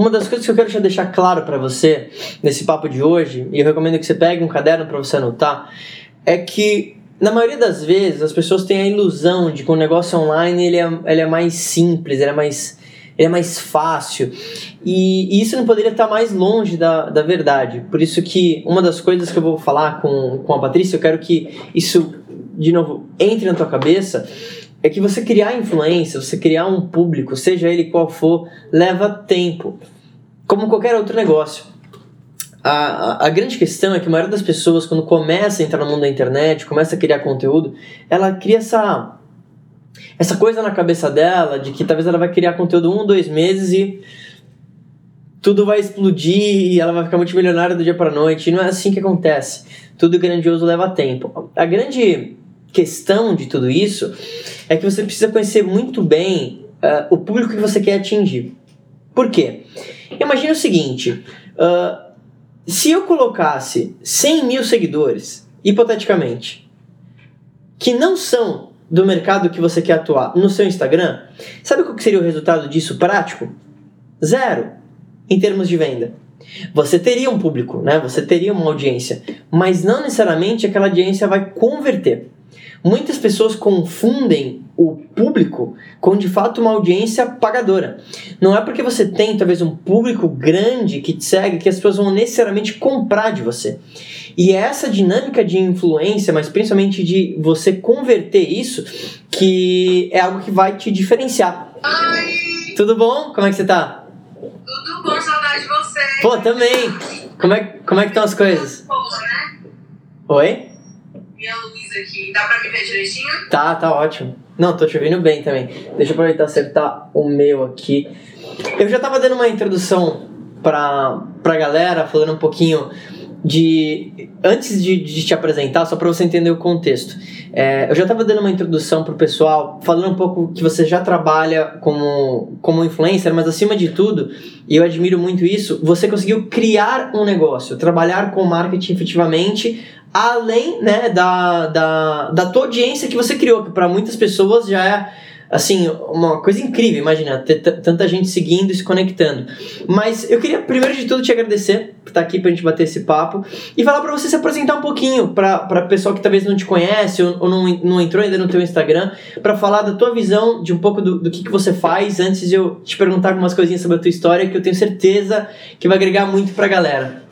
uma das coisas que eu quero deixar claro para você nesse papo de hoje, e eu recomendo que você pegue um caderno para você anotar, é que na maioria das vezes as pessoas têm a ilusão de que o negócio online ele é, ele é mais simples, ele é mais, ele é mais fácil. E, e, isso não poderia estar mais longe da, da verdade. Por isso que uma das coisas que eu vou falar com, com a Patrícia, eu quero que isso, de novo, entre na tua cabeça, é que você criar influência, você criar um público, seja ele qual for, leva tempo. Como qualquer outro negócio. A, a, a, grande questão é que a maioria das pessoas, quando começa a entrar no mundo da internet, começa a criar conteúdo, ela cria essa, essa coisa na cabeça dela de que talvez ela vai criar conteúdo um, dois meses e tudo vai explodir e ela vai ficar multimilionária do dia para noite. E não é assim que acontece. Tudo grandioso leva tempo. A grande questão de tudo isso é que você precisa conhecer muito bem uh, o público que você quer atingir. Por quê? Imagina o seguinte: uh, se eu colocasse 100 mil seguidores, hipoteticamente, que não são do mercado que você quer atuar no seu Instagram, sabe qual que seria o resultado disso prático? Zero em termos de venda. Você teria um público, né? Você teria uma audiência, mas não necessariamente aquela audiência vai converter. Muitas pessoas confundem o público com de fato uma audiência pagadora. Não é porque você tem talvez um público grande que te segue que as pessoas vão necessariamente comprar de você. E é essa dinâmica de influência, mas principalmente de você converter isso, que é algo que vai te diferenciar. Oi! Tudo bom? Como é que você tá? Tudo bom, saudade de você. Pô, também. Como é, como é que estão as coisas? Né? Oi? Minha luz aqui. Dá pra me ver direitinho? Tá, tá ótimo. Não, tô te ouvindo bem também. Deixa eu aproveitar e acertar o meu aqui. Eu já tava dando uma introdução pra, pra galera, falando um pouquinho de. Antes de, de te apresentar, só para você entender o contexto. É, eu já estava dando uma introdução pro pessoal, falando um pouco que você já trabalha como, como influencer, mas acima de tudo, e eu admiro muito isso, você conseguiu criar um negócio, trabalhar com marketing efetivamente, além né, da, da, da tua audiência que você criou, que para muitas pessoas já é assim, uma coisa incrível, imagina, ter tanta gente seguindo e se conectando. Mas eu queria, primeiro de tudo, te agradecer por estar aqui pra gente bater esse papo e falar para você se apresentar um pouquinho pra, pra pessoal que talvez não te conhece ou, ou não, não entrou ainda no teu Instagram, para falar da tua visão, de um pouco do, do que, que você faz, antes de eu te perguntar algumas coisinhas sobre a tua história, que eu tenho certeza que vai agregar muito pra galera.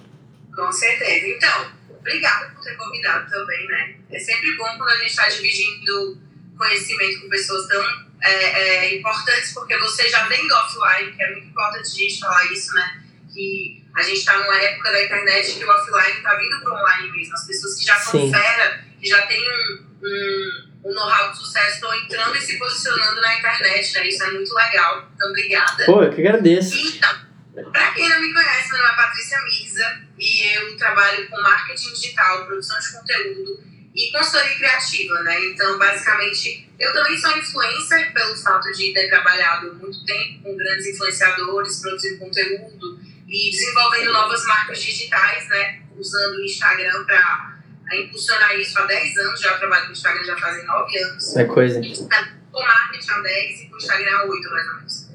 Com certeza. Então, obrigada por ter convidado também, né? É sempre bom quando a gente está dividindo conhecimento com pessoas tão é, é, importantes, porque você já vem do offline, que é muito importante a gente falar isso, né? Que a gente está numa época da internet que o offline está vindo para o online mesmo. As pessoas que já são fera, que já têm um, um, um know-how de sucesso, estão entrando e se posicionando na internet, né? Isso é muito legal. Então, obrigada. Pô, eu que agradeço. Então, para quem não me conhece, meu nome é Patrícia Misa e eu trabalho com marketing digital, produção de conteúdo e consultoria criativa, né? Então, basicamente, eu também sou influencer pelo fato de ter trabalhado muito tempo com grandes influenciadores, produzindo conteúdo e desenvolvendo novas marcas digitais, né? Usando o Instagram para impulsionar isso há 10 anos. Já trabalho com o Instagram já fazem 9 anos. É coisa. Com marketing há 10 e com o Instagram há 8, mais ou menos.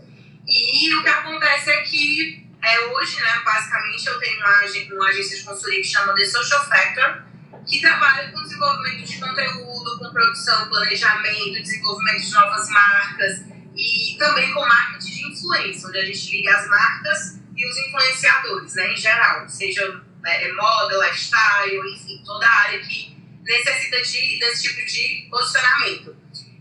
E o que acontece é que é, hoje, né, basicamente, eu tenho uma, uma agência de consultoria que chama The Social Factor, que trabalha com desenvolvimento de conteúdo, com produção, planejamento, desenvolvimento de novas marcas e também com marketing de influência, onde a gente liga as marcas e os influenciadores, né, em geral, seja né, moda, lifestyle, enfim, toda área que necessita de, desse tipo de posicionamento.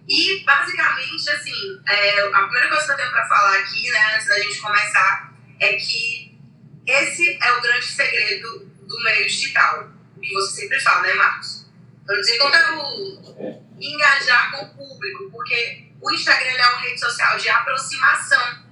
E, basicamente, assim, é, a primeira coisa que eu tenho para falar aqui, né, antes da gente começar, é que esse é o grande segredo do meio digital que você sempre fala, né, Marcos? Produzir conteúdo, engajar com o público, porque o Instagram é uma rede social de aproximação.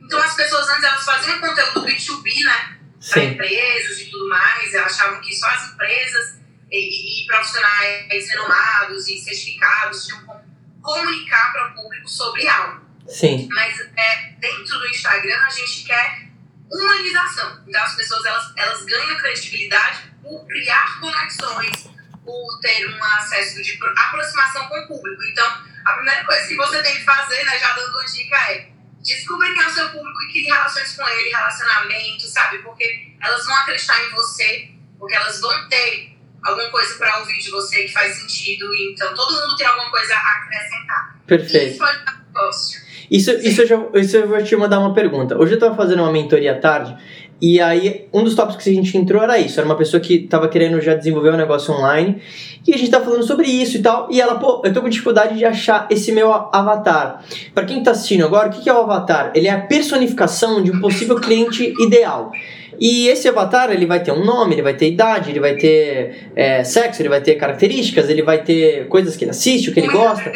Então as pessoas antes elas faziam conteúdo B2B, né? Para empresas e tudo mais, elas achavam que só as empresas e, e, profissionais renomados e certificados tinham como comunicar para o público sobre algo. Sim. Mas é, dentro do Instagram a gente quer humanização. Então as pessoas elas, elas ganham credibilidade por criar conexões, por ter um acesso de aproximação com o público. Então, a primeira coisa que você tem que fazer, né, já dando uma dica, é descubra quem é o seu público e crie relações com ele, relacionamento, sabe? Porque elas vão acreditar em você, porque elas vão ter alguma coisa para ouvir de você que faz sentido. Então, todo mundo tem alguma coisa a acrescentar. Perfeito. Isso pode dar negócio. Isso, isso, eu já, isso eu vou te mandar uma pergunta. Hoje eu estava fazendo uma mentoria à tarde e aí um dos tópicos que a gente entrou era isso. Era uma pessoa que estava querendo já desenvolver um negócio online e a gente tá falando sobre isso e tal. E ela, pô, eu tô com dificuldade de achar esse meu avatar. Para quem tá assistindo agora, o que é o avatar? Ele é a personificação de um possível cliente ideal. E esse avatar ele vai ter um nome, ele vai ter idade, ele vai ter é, sexo, ele vai ter características, ele vai ter coisas que ele assiste, o que ele gosta.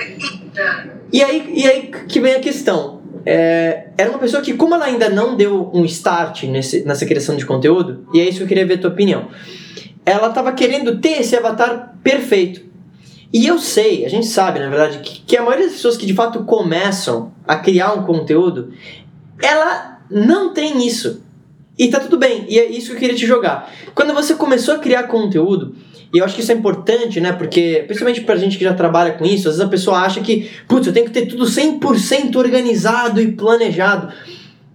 E aí, e aí que vem a questão. É, era uma pessoa que, como ela ainda não deu um start nesse, nessa criação de conteúdo, e é isso que eu queria ver a tua opinião. Ela estava querendo ter esse avatar perfeito. E eu sei, a gente sabe, na verdade, que, que a maioria das pessoas que de fato começam a criar um conteúdo, ela não tem isso. E tá tudo bem, e é isso que eu queria te jogar. Quando você começou a criar conteúdo, e eu acho que isso é importante, né? Porque, principalmente pra gente que já trabalha com isso, às vezes a pessoa acha que, putz, eu tenho que ter tudo 100% organizado e planejado.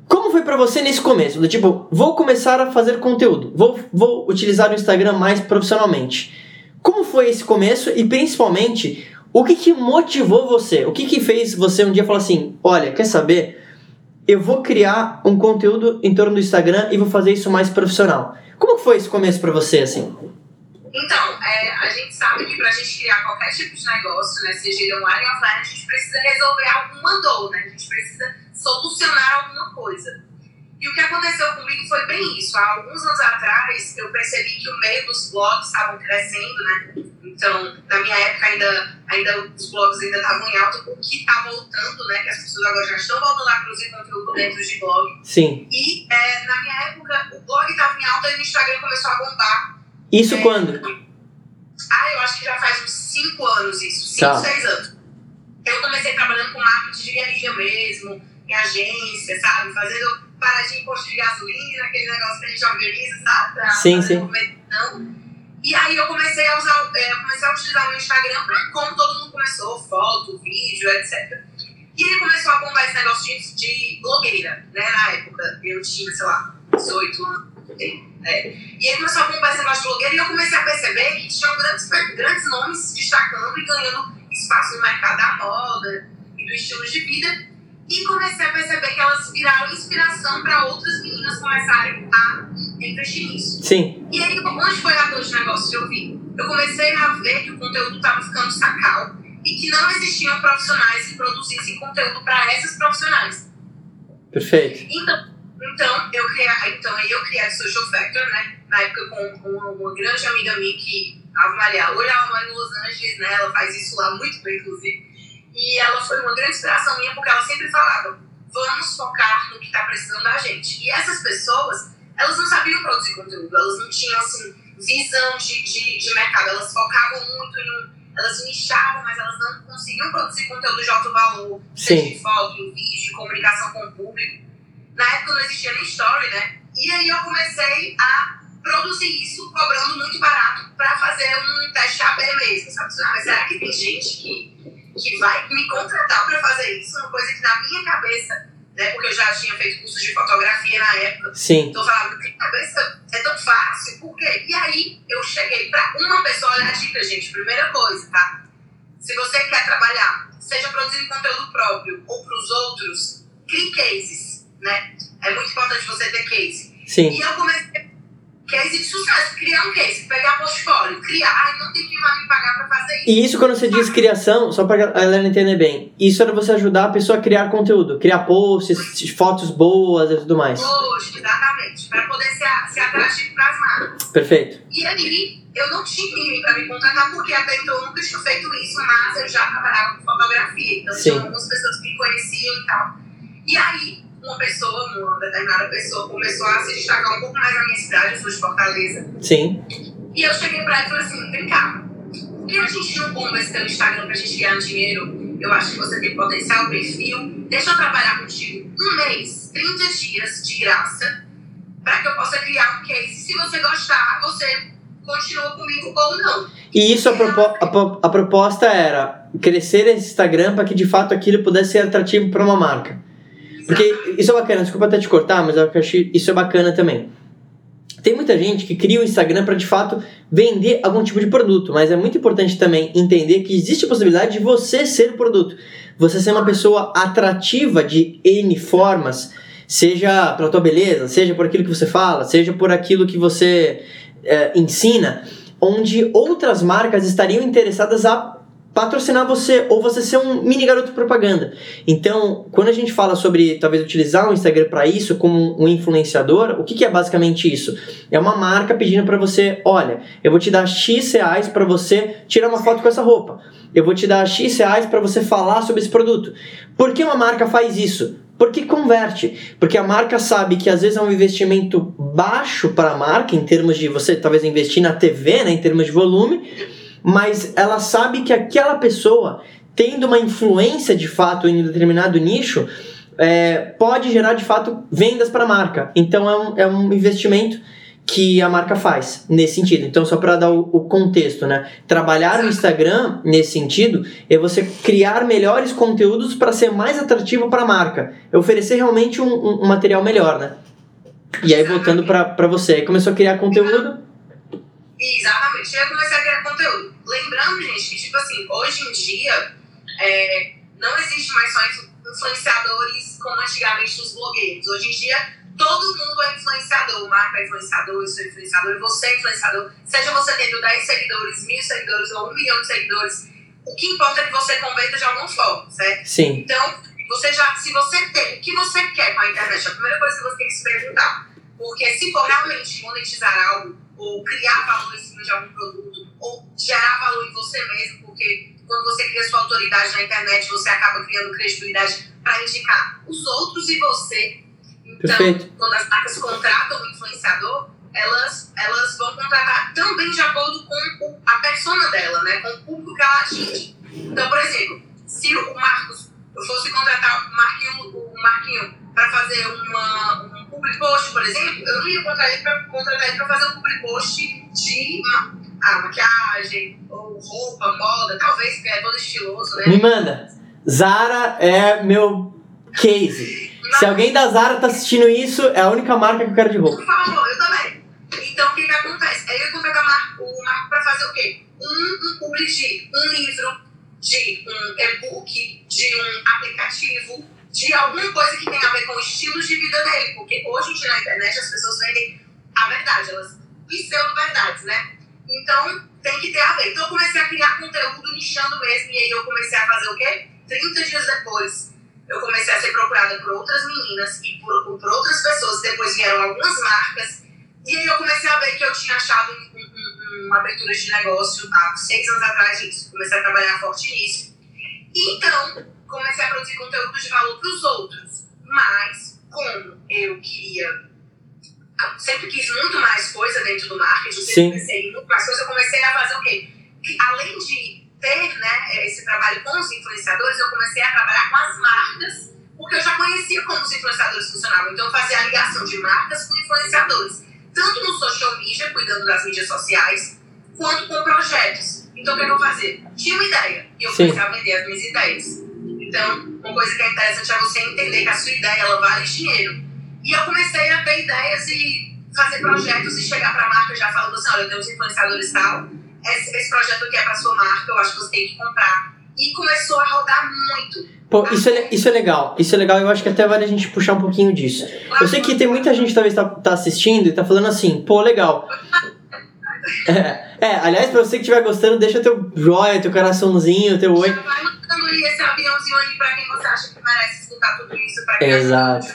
Como foi para você nesse começo? Do tipo, vou começar a fazer conteúdo, vou, vou utilizar o Instagram mais profissionalmente. Como foi esse começo e principalmente, o que, que motivou você? O que, que fez você um dia falar assim: olha, quer saber? eu vou criar um conteúdo em torno do Instagram e vou fazer isso mais profissional. Como foi esse começo para você, assim? Então, é, a gente sabe que para a gente criar qualquer tipo de negócio, né, seja ele online ou offline, a gente precisa resolver alguma dor, né? A gente precisa solucionar alguma coisa. E o que aconteceu comigo foi bem isso. Há alguns anos atrás, eu percebi que o meio dos blogs estavam crescendo, né? Então, na minha época, ainda, ainda os blogs ainda estavam em alta, o que está voltando, né? Que as pessoas agora já estão voltando a produzir conteúdo dentro de blog. Sim. E é, na minha época, o blog estava em alta e o Instagram começou a bombar. Isso é, quando? Ah, eu acho que já faz uns 5 anos isso, 5, 6 tá. anos. Eu comecei trabalhando com marketing de guerrilha mesmo, em agência, sabe? Fazendo paradinha em posto de gasolina, aquele negócio que a gente organiza, sabe? Pra sim, sim. E aí eu comecei a usar, é, comecei a utilizar o meu Instagram pra como todo mundo começou, foto, vídeo, etc. E aí começou a bombar esse negócio de, de blogueira, né? Na época eu tinha, sei lá, 18 anos. É. E aí começou a negócio de blogueira e eu comecei a perceber que tinham grandes, grandes nomes se destacando e ganhando espaço no mercado da moda e do estilo de vida e comecei a perceber que elas viraram inspiração para outras meninas começarem a investir nisso. Sim. E aí, onde foi a dor de negócio que eu vi? Eu comecei a ver que o conteúdo estava ficando sacal e que não existiam profissionais que produzissem conteúdo para essas profissionais. Perfeito. Então, então eu criei, então eu criei a Social Factor, né? Na época com uma, uma grande amiga minha que, a Maria, hoje ela mora em Los Angeles, né? Ela faz isso lá muito bem, inclusive. E ela foi uma grande inspiração minha porque ela sempre falava: vamos focar no que está precisando da gente. E essas pessoas, elas não sabiam produzir conteúdo, elas não tinham assim, visão de, de, de mercado, elas focavam muito em um. Elas nichavam, mas elas não conseguiam produzir conteúdo de alto valor, seja de foto, vídeo, de comunicação com o público. Na época não existia nem story, né? E aí eu comecei a produzir isso cobrando muito barato para fazer um teste AB mesmo, sabe? Mas será que tem gente que que vai me contratar para fazer isso, uma coisa que na minha cabeça, né, porque eu já tinha feito cursos de fotografia na época, Sim. então eu falava, minha cabeça é tão fácil, por quê? E aí eu cheguei para uma pessoa, olha a dica, gente, primeira coisa, tá? Se você quer trabalhar, seja produzindo conteúdo próprio ou para os outros, crie cases, né? É muito importante você ter case. Sim. E eu comecei case de sucesso, criar um case, pegar portfólio, criar, ai, não tem quem vai me pagar pra fazer isso. E isso quando você diz criação, só pra galera entender bem, isso era você ajudar a pessoa a criar conteúdo, criar posts, fotos boas e tudo mais. Post, exatamente, pra poder ser, ser atrativo pras marcas. Perfeito. E aí, eu não tinha ninguém pra me contratar, porque até então eu nunca tinha feito isso, mas eu já trabalhava com fotografia, então Sim. tinha algumas pessoas que me conheciam e tal. E aí, uma pessoa, uma determinada pessoa, começou a se destacar um pouco mais na minha cidade, eu sou de Fortaleza. Sim. E eu cheguei pra ela e falei assim: vem cá, por que a gente não bomba esse teu Instagram pra gente ganhar dinheiro? Eu acho que você tem potencial, perfil. Deixa eu trabalhar contigo um mês, 30 dias de graça, para que eu possa criar um case. Se você gostar, você continua comigo ou não. E isso, a, propo a, a proposta era crescer esse Instagram para que de fato aquilo pudesse ser atrativo para uma marca. Porque isso é bacana, desculpa até te cortar, mas eu acho isso é bacana também. Tem muita gente que cria o Instagram para de fato vender algum tipo de produto, mas é muito importante também entender que existe a possibilidade de você ser o produto. Você ser uma pessoa atrativa de N formas, seja pela tua beleza, seja por aquilo que você fala, seja por aquilo que você é, ensina, onde outras marcas estariam interessadas a patrocinar você ou você ser um mini garoto propaganda. Então, quando a gente fala sobre talvez utilizar o Instagram para isso como um influenciador, o que, que, é basicamente isso? É uma marca pedindo para você, olha, eu vou te dar X reais para você tirar uma foto com essa roupa. Eu vou te dar X reais para você falar sobre esse produto. Por que uma marca faz isso? Porque converte. Porque a marca sabe que às vezes é um investimento baixo para a marca, em termos de você talvez investir na TV, né, em termos de volume, mas ela sabe que aquela pessoa, tendo uma influência de fato em um determinado nicho, é, pode gerar de fato vendas para a marca. Então é um, é um investimento que a marca faz nesse sentido. Então, só para dar o, o, contexto, né? Trabalhar no Instagram nesse sentido é você criar melhores conteúdos para ser mais atrativo para a marca, é oferecer realmente um, um, um, material melhor, né? E aí, voltando para você, aí começou a criar conteúdo. Exatamente, eu comecei a criar conteúdo. Lembrando, gente, que, tipo assim, hoje em dia, é, não existe mais só influenciadores como antigamente os blogueiros. Hoje em dia, todo mundo é influenciador. O Marco é influenciador, eu sou influenciador, você é influenciador. Seja você tendo 10 seguidores, mil seguidores ou um milhão de seguidores, o que importa é que você converta de alguma forma, certo? Sim. Então, você já, se você tem o que você quer com a internet, a primeira coisa que você tem que se perguntar. Porque se for realmente monetizar algo, ou criar valor em cima de algum produto, ou gerar valor em você mesmo, porque quando você cria sua autoridade na internet, você acaba criando credibilidade para indicar os outros e você. Então, Perfeito. quando as marcas contratam um influenciador, elas, elas vão contratar também de acordo com a persona dela, né? com o público que ela atinge. Então, por exemplo, se o Marcos, fosse contratar o Marquinho, o Marquinho para fazer uma, um public post, por exemplo, eu não ia contratar ele para fazer um public post de ah, maquiagem, ou roupa, moda, talvez, porque é todo estiloso, né? Me manda. Zara é meu case. Mas, Se alguém da Zara tá assistindo isso, é a única marca que eu quero de roupa. Por favor, eu também. Então, o que que acontece? Aí eu contratar o Marco para fazer o quê? Um, um public de um livro, de um e-book, de um aplicativo, de alguma coisa que tenha a ver com o estilo de vida dele. Porque hoje em dia na internet as pessoas vendem a verdade, elas pseudo-verdades, né? Então tem que ter a ver. Então eu comecei a criar conteúdo nichando mesmo, e aí eu comecei a fazer o quê? 30 dias depois, eu comecei a ser procurada por outras meninas e por, por outras pessoas. Depois vieram algumas marcas, e aí eu comecei a ver que eu tinha achado um, um, uma abertura de negócio há seis anos atrás disso. Comecei a trabalhar forte nisso. Então, comecei a produzir conteúdo de valor para os outros. Mas, como eu queria. Sempre quis muito mais coisa dentro do marketing, sempre pensei muito mais coisa, eu comecei a fazer o quê? Além de ter né, esse trabalho com os influenciadores, eu comecei a trabalhar com as marcas, porque eu já conhecia como os influenciadores funcionavam. Então, eu fazia a ligação de marcas com influenciadores, tanto no social media, cuidando das mídias sociais, quanto com projetos. Então, o que eu vou fazer? Tinha uma ideia, e eu comecei a vender as minhas ideias. Então, uma coisa que é interessante é você entender que a sua ideia ela vale dinheiro. E eu comecei a ter ideias e fazer projetos e chegar para a marca já falando assim: olha, eu tenho os influenciadores tal, esse, esse projeto aqui é para sua marca, eu acho que você tem que comprar. E começou a rodar muito. Pô, isso é, isso é legal, isso é legal, eu acho que até vale a gente puxar um pouquinho disso. Eu sei que tem muita gente que talvez tá, tá assistindo e tá falando assim, pô, legal. É, é, aliás, pra você que estiver gostando, deixa teu joia, teu coraçãozinho, teu oi. Já vai mandando esse aviãozinho aí pra quem você acha que merece escutar tudo isso, pra quem Exato.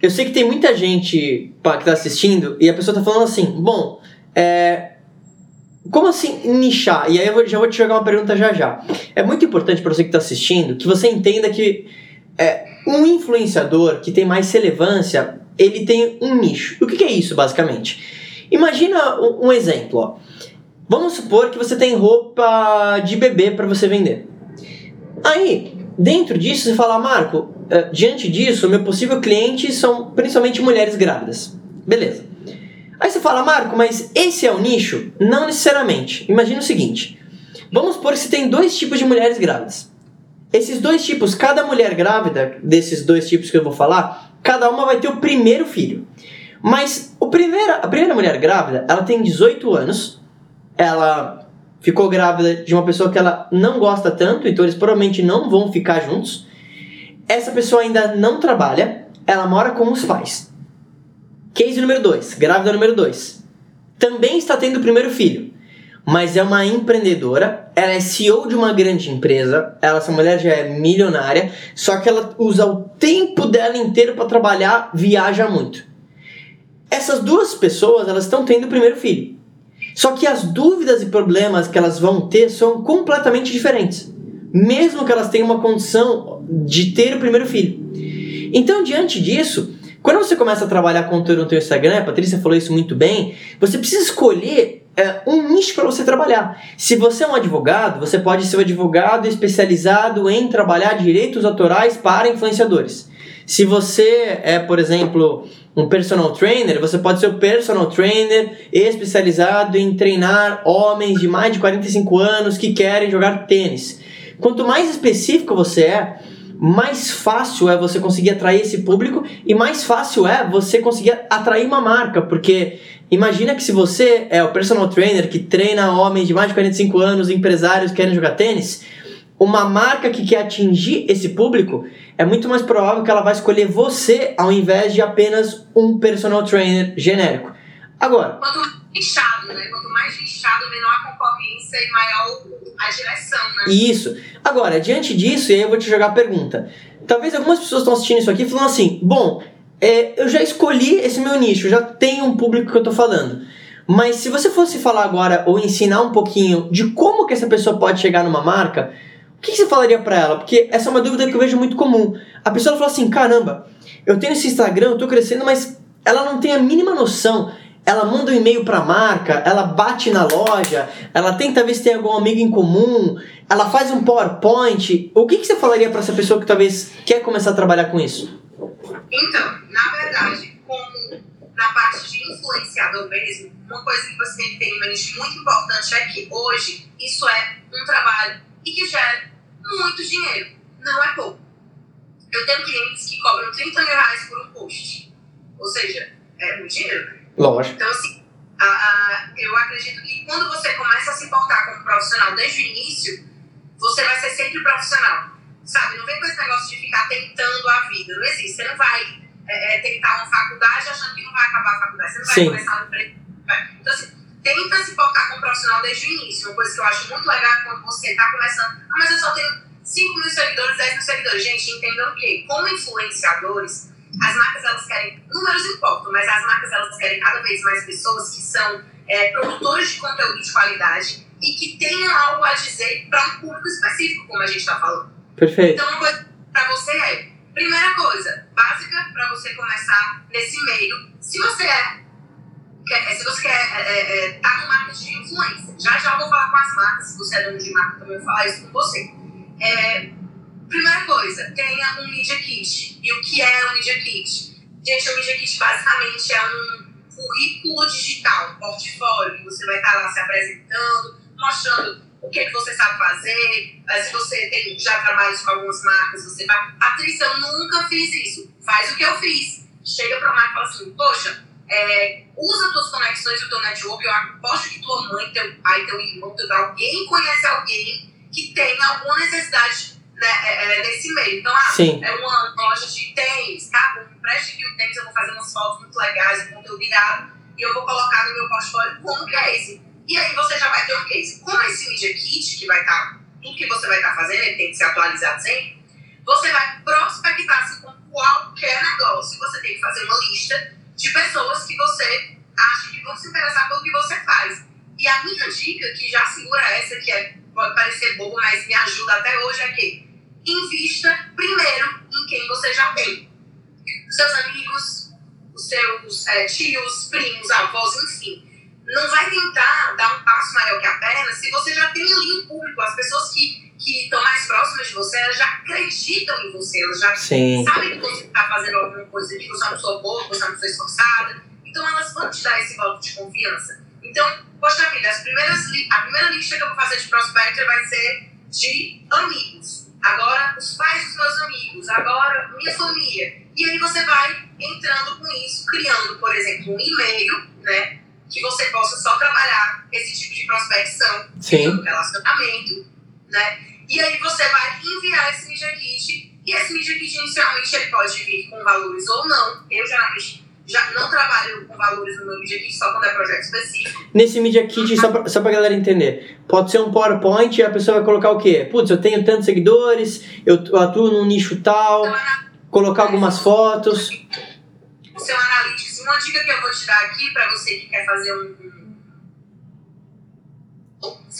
Eu sei que tem muita gente que tá assistindo e a pessoa tá falando assim, bom, é, como assim nichar? E aí eu vou, já vou te jogar uma pergunta já já. É muito importante para você que está assistindo que você entenda que é, um influenciador que tem mais relevância, ele tem um nicho. O que, que é isso, basicamente? Imagina um, exemplo, ó. Vamos supor que você tem roupa de bebê para você vender. Aí, dentro disso, você fala, Marco, uh, diante disso, meu possível cliente são principalmente mulheres grávidas. Beleza. Aí você fala, Marco, mas esse é o nicho? Não necessariamente. Imagina o seguinte: vamos supor que você tem dois tipos de mulheres grávidas. Esses dois tipos, cada mulher grávida, desses dois tipos que eu vou falar, cada uma vai ter o primeiro filho. Mas o primeira, a primeira mulher grávida, ela tem 18 anos, ela ficou grávida de uma pessoa que ela não gosta tanto, então eles provavelmente não vão ficar juntos. Essa pessoa ainda não trabalha, ela mora com os pais. Case número 2, grávida número 2. Também está tendo o primeiro filho, mas é uma empreendedora, ela é CEO de uma grande empresa, ela, essa mulher já é milionária, só que ela usa o tempo dela inteiro para trabalhar, viaja muito. Essas duas pessoas, elas estão tendo o primeiro filho. Só que as dúvidas e problemas que elas vão ter são completamente diferentes, mesmo que elas tenham uma condição de ter o primeiro filho. Então, diante disso, quando você começa a trabalhar conteúdo no teu Instagram, a Patrícia falou isso muito bem, você precisa escolher é, um nicho para você trabalhar. Se você é um advogado, você pode ser um advogado especializado em trabalhar direitos autorais para influenciadores. Se você é, por exemplo, um personal trainer, você pode ser o um personal trainer especializado em treinar homens de mais de 45 anos que querem jogar tênis. Quanto mais específico você é, mais fácil é você conseguir atrair esse público e mais fácil é você conseguir atrair uma marca, porque imagina que se você é o personal trainer que treina homens de mais de 45 anos, empresários que querem jogar tênis, uma marca que quer atingir esse público, é muito mais provável que ela vai escolher você ao invés de apenas um personal trainer genérico. Agora. Quanto mais lixado, né? Quanto mais lixado, menor a concorrência e maior a direção, né? Isso. Agora, diante disso, e aí eu vou te jogar a pergunta. Talvez algumas pessoas estão assistindo isso aqui falando assim: bom, é, eu já escolhi esse meu nicho, já tenho um público que eu tô falando. Mas se você fosse falar agora ou ensinar um pouquinho de como que essa pessoa pode chegar numa marca, o que, você falaria para ela? Porque essa é uma dúvida que eu vejo muito comum. A pessoa fala assim: caramba, eu tenho esse Instagram, eu tô crescendo, mas ela não tem a mínima noção. Ela manda um e-mail para a marca, ela bate na loja, ela tenta ver se tem algum amigo em comum, ela faz um PowerPoint. O que, que você falaria para essa pessoa que talvez quer começar a trabalhar com isso? Então, na verdade, como na parte de influenciador mesmo, uma coisa que você tem que mente muito importante é que hoje isso é um trabalho e que gera muito dinheiro. Não é pouco. Eu tenho clientes que cobram 30 mil reais por um post. Ou seja, é muito dinheiro, né? Lógico. Então, assim, a, a, eu acredito que quando você começa a se portar como profissional desde o início, você vai ser sempre profissional. Sabe? Não vem com esse negócio de ficar tentando a vida. Não existe. Você não vai é, é tentar uma faculdade achando que não vai acabar a faculdade. Você não vai Sim. começar no emprego. Então, assim, tenta se portar como profissional desde o início. Uma coisa que eu acho muito legal quando você está começando. Ah, mas eu só tenho 5 mil seguidores, 10 mil seguidores. Gente, entendam que, como influenciadores, as marcas elas querem, números importam, mas as marcas elas querem cada vez mais pessoas que são é, produtores de conteúdo de qualidade e que tenham algo a dizer para um público específico, como a gente está falando. Perfeito. Então, uma coisa para você é, primeira coisa, básica para você começar nesse meio, se você é quer, se você quer estar é, é, tá no marketing de influência, já já vou falar com as marcas, se você é dono de marca também vou falar isso com você. É, primeira coisa, tenha um Media Kit. E o que é o Media Kit? Gente, o Media Kit basicamente é um currículo digital, um portfólio, você vai estar lá se apresentando, mostrando o que, é que você sabe fazer, se você tem já trabalhos com algumas marcas, você vai. Patrícia, eu nunca fiz isso. Faz o que eu fiz. Chega para a marca e fala assim, poxa, é, usa tuas conexões, o teu network. Eu aposto que tua mãe, teu pai, teu irmão, teu alguém conhece alguém que tem alguma necessidade né, é, é, nesse meio. Então, ah, Sim. é uma loja de tênis, tá? Me preste aqui o tênis, eu vou fazer umas fotos muito legais, um conteúdo irado, e eu vou colocar no meu portfólio como case. E aí você já vai ter um case. Com esse Media Kit, que vai estar, tá, tudo que você vai estar tá fazendo, ele tem que ser atualizado sempre, você vai prospectar assim, com qualquer negócio. Você tem que fazer uma lista de pessoas que você acha que vão se interessar pelo que você faz. E a minha dica, que já segura essa, que é, pode parecer bobo, mas me ajuda até hoje, é que invista primeiro em quem você já tem. Seus amigos, os seus é, tios, primos, avós, enfim. Não vai tentar dar um passo maior que a perna se você já tem ali um público, as pessoas que que estão mais próximas de você, elas já acreditam em você, elas já Sim. sabem que você está fazendo alguma coisa, que você é uma pessoa boa, que você é uma pessoa esforçada. Então elas vão te dar esse voto de confiança. Então, poxa vida, as primeiras a primeira lista que eu vou fazer de prospector vai ser de amigos. agora os pais dos meus amigos, agora minha família. E aí você vai entrando com isso, criando, por exemplo, um e-mail, né? Que você possa só trabalhar esse tipo de prospecção, Sim. relacionamento, né? E aí você vai enviar esse Media Kit. E esse Media Kit, inicialmente, ele pode vir com valores ou não. Eu, geralmente, já não trabalho com valores no meu Media Kit, só quando é projeto específico. Nesse Media Kit, só pra, só pra galera entender, pode ser um PowerPoint e a pessoa vai colocar o quê? Putz, eu tenho tantos seguidores, eu atuo num nicho tal, colocar algumas fotos. O seu Analytics, uma dica que eu vou te dar aqui para você que quer fazer um,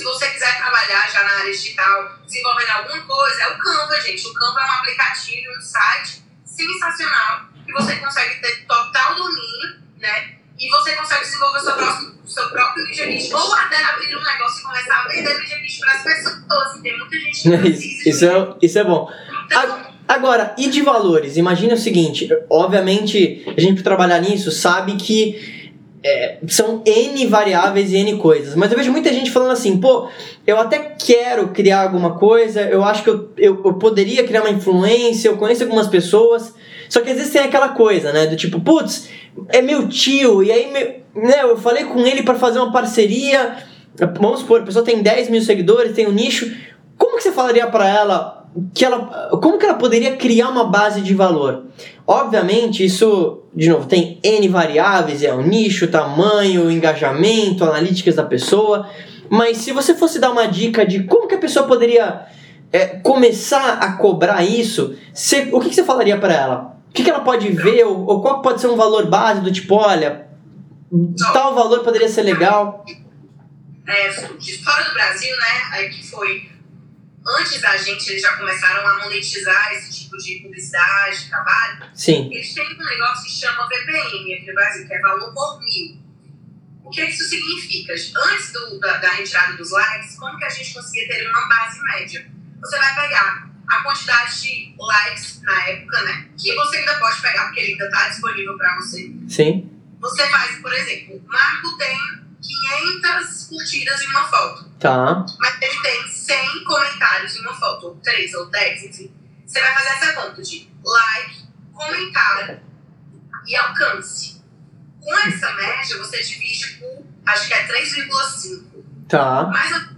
se você quiser trabalhar já na área digital, desenvolvendo alguma coisa, é o Canva, gente. O Canva é um aplicativo, um site sensacional que você consegue ter total domínio, né? E você consegue desenvolver o seu, próximo, seu próprio Media Kit. Ou até abrir um negócio e começar a vender Media Kit para as pessoas. E tem muita gente que precisa. isso, é, isso é bom. Então, Agora, e de valores? Imagina o seguinte: obviamente, a gente, trabalhar nisso, sabe que é, são N variáveis e N coisas. Mas eu vejo muita gente falando assim, pô, eu até quero criar alguma coisa, eu acho que eu, eu, eu, poderia criar uma influência, eu conheço algumas pessoas, só que às vezes tem aquela coisa, né, do tipo, putz, é meu tio, e aí meu, né, eu falei com ele para fazer uma parceria, vamos supor, a pessoa tem 10 mil seguidores, tem um nicho, como que você falaria para ela que ela como que ela poderia criar uma base de valor? Obviamente, isso, de novo, tem N variáveis, é o nicho, tamanho, engajamento, analíticas da pessoa, mas se você fosse dar uma dica de como que a pessoa poderia é, começar a cobrar isso, você, o que, que você falaria para ela? O que, que ela pode ver, ou, ou qual pode ser um valor base do tipo, olha, tal valor poderia ser legal? É, de fora do Brasil, né, aí que foi antes da gente, eles já começaram a monetizar esse tipo de publicidade, trabalho. Sim. Eles têm um negócio que chama VPM aqui no Brasil, que é valor por mil. O que isso significa? Antes do, da, da, retirada dos likes, como que a gente conseguia ter uma base média? Você vai pegar a quantidade de likes na época, né? Que você ainda pode pegar, porque ele ainda está disponível para você. Sim. Você faz, por exemplo, Marco tem 500 curtidas em uma foto. Tá. Mas ele tem 100 comentários em uma foto, ou 3 ou 10, enfim. Você vai fazer essa conta de like, comentário e alcance. Com essa média, você divide por, acho que é 3,5. Tá. Mas